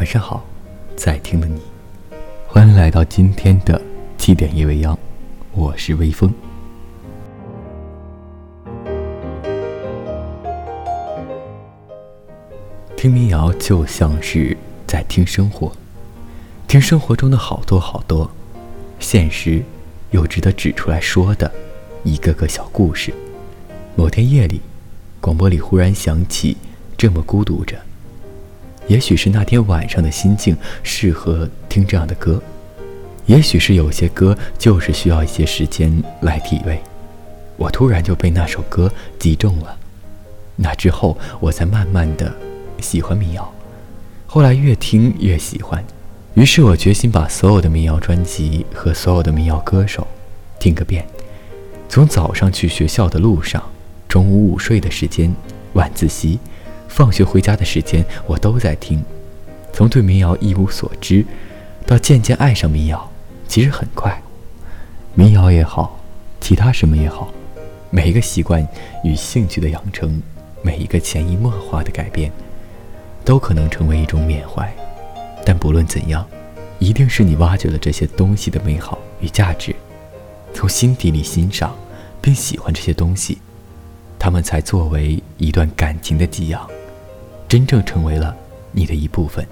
晚上好，在听的你，欢迎来到今天的七点夜未央，我是微风。听民谣就像是在听生活，听生活中的好多好多，现实又值得指出来说的一个个小故事。某天夜里，广播里忽然响起这么孤独着。也许是那天晚上的心境适合听这样的歌，也许是有些歌就是需要一些时间来体味。我突然就被那首歌击中了，那之后我才慢慢的。喜欢民谣，后来越听越喜欢，于是我决心把所有的民谣专辑和所有的民谣歌手听个遍。从早上去学校的路上，中午午睡的时间，晚自习，放学回家的时间，我都在听。从对民谣一无所知，到渐渐爱上民谣，其实很快。民谣也好，其他什么也好，每一个习惯与兴趣的养成，每一个潜移默化的改变。都可能成为一种缅怀，但不论怎样，一定是你挖掘了这些东西的美好与价值，从心底里欣赏并喜欢这些东西，他们才作为一段感情的给养，真正成为了你的一部分。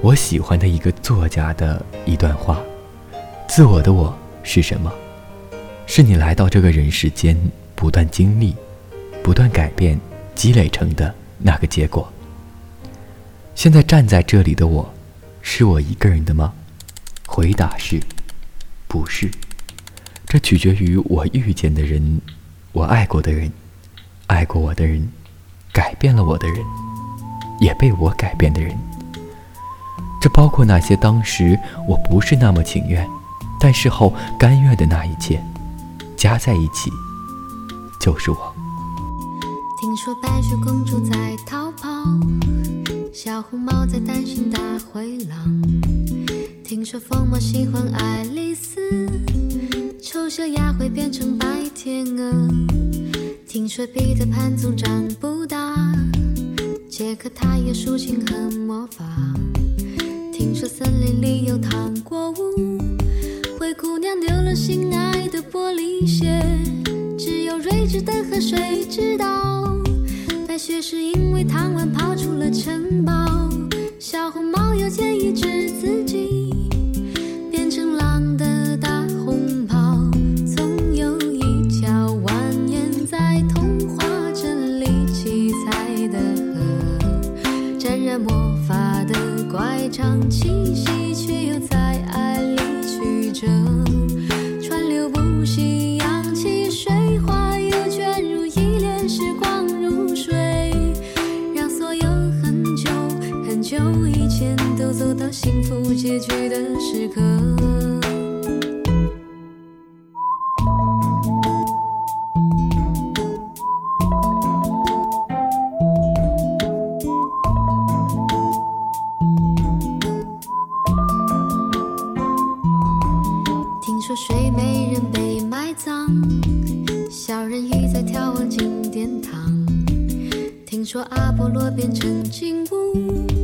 我喜欢的一个作家的一段话：“自我的我是什么？是你来到这个人世间，不断经历、不断改变、积累成的那个结果。”现在站在这里的我，是我一个人的吗？回答是，不是。这取决于我遇见的人，我爱过的人，爱过我的人，改变了我的人，也被我改变的人。这包括那些当时我不是那么情愿，但事后甘愿的那一切，加在一起，就是我。听说白雪公主在逃跑。小红帽在担心大灰狼。听说疯帽喜欢爱丽丝，丑小鸭会变成白天鹅。听说彼得潘总长不大，杰克他有竖琴和魔法。听说森林里有糖果屋，灰姑娘丢了心爱的玻璃鞋，只有睿智的河水知道。白雪是因为贪玩跑出了城堡，小红帽又建议治自己走到幸福结局的时刻。听说睡美人被埋葬，小人鱼在眺望金殿堂。听说阿波罗变成金乌。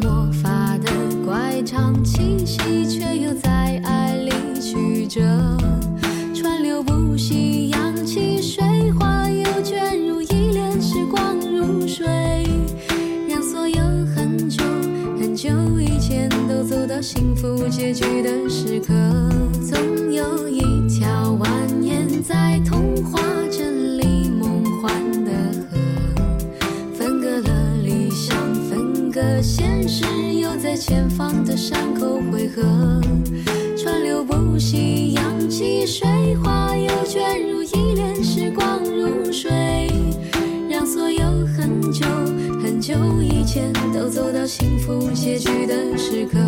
魔法的乖张气息，却又在爱。里曲折，川流不息，扬起水花，又卷入一帘时光如水，让所有很久很久以前都走到幸福结局的时刻，总有一条蜿蜒在。呼吸，扬起水花，又卷入一帘时光如水，让所有很久很久以前，都走到幸福结局的时刻。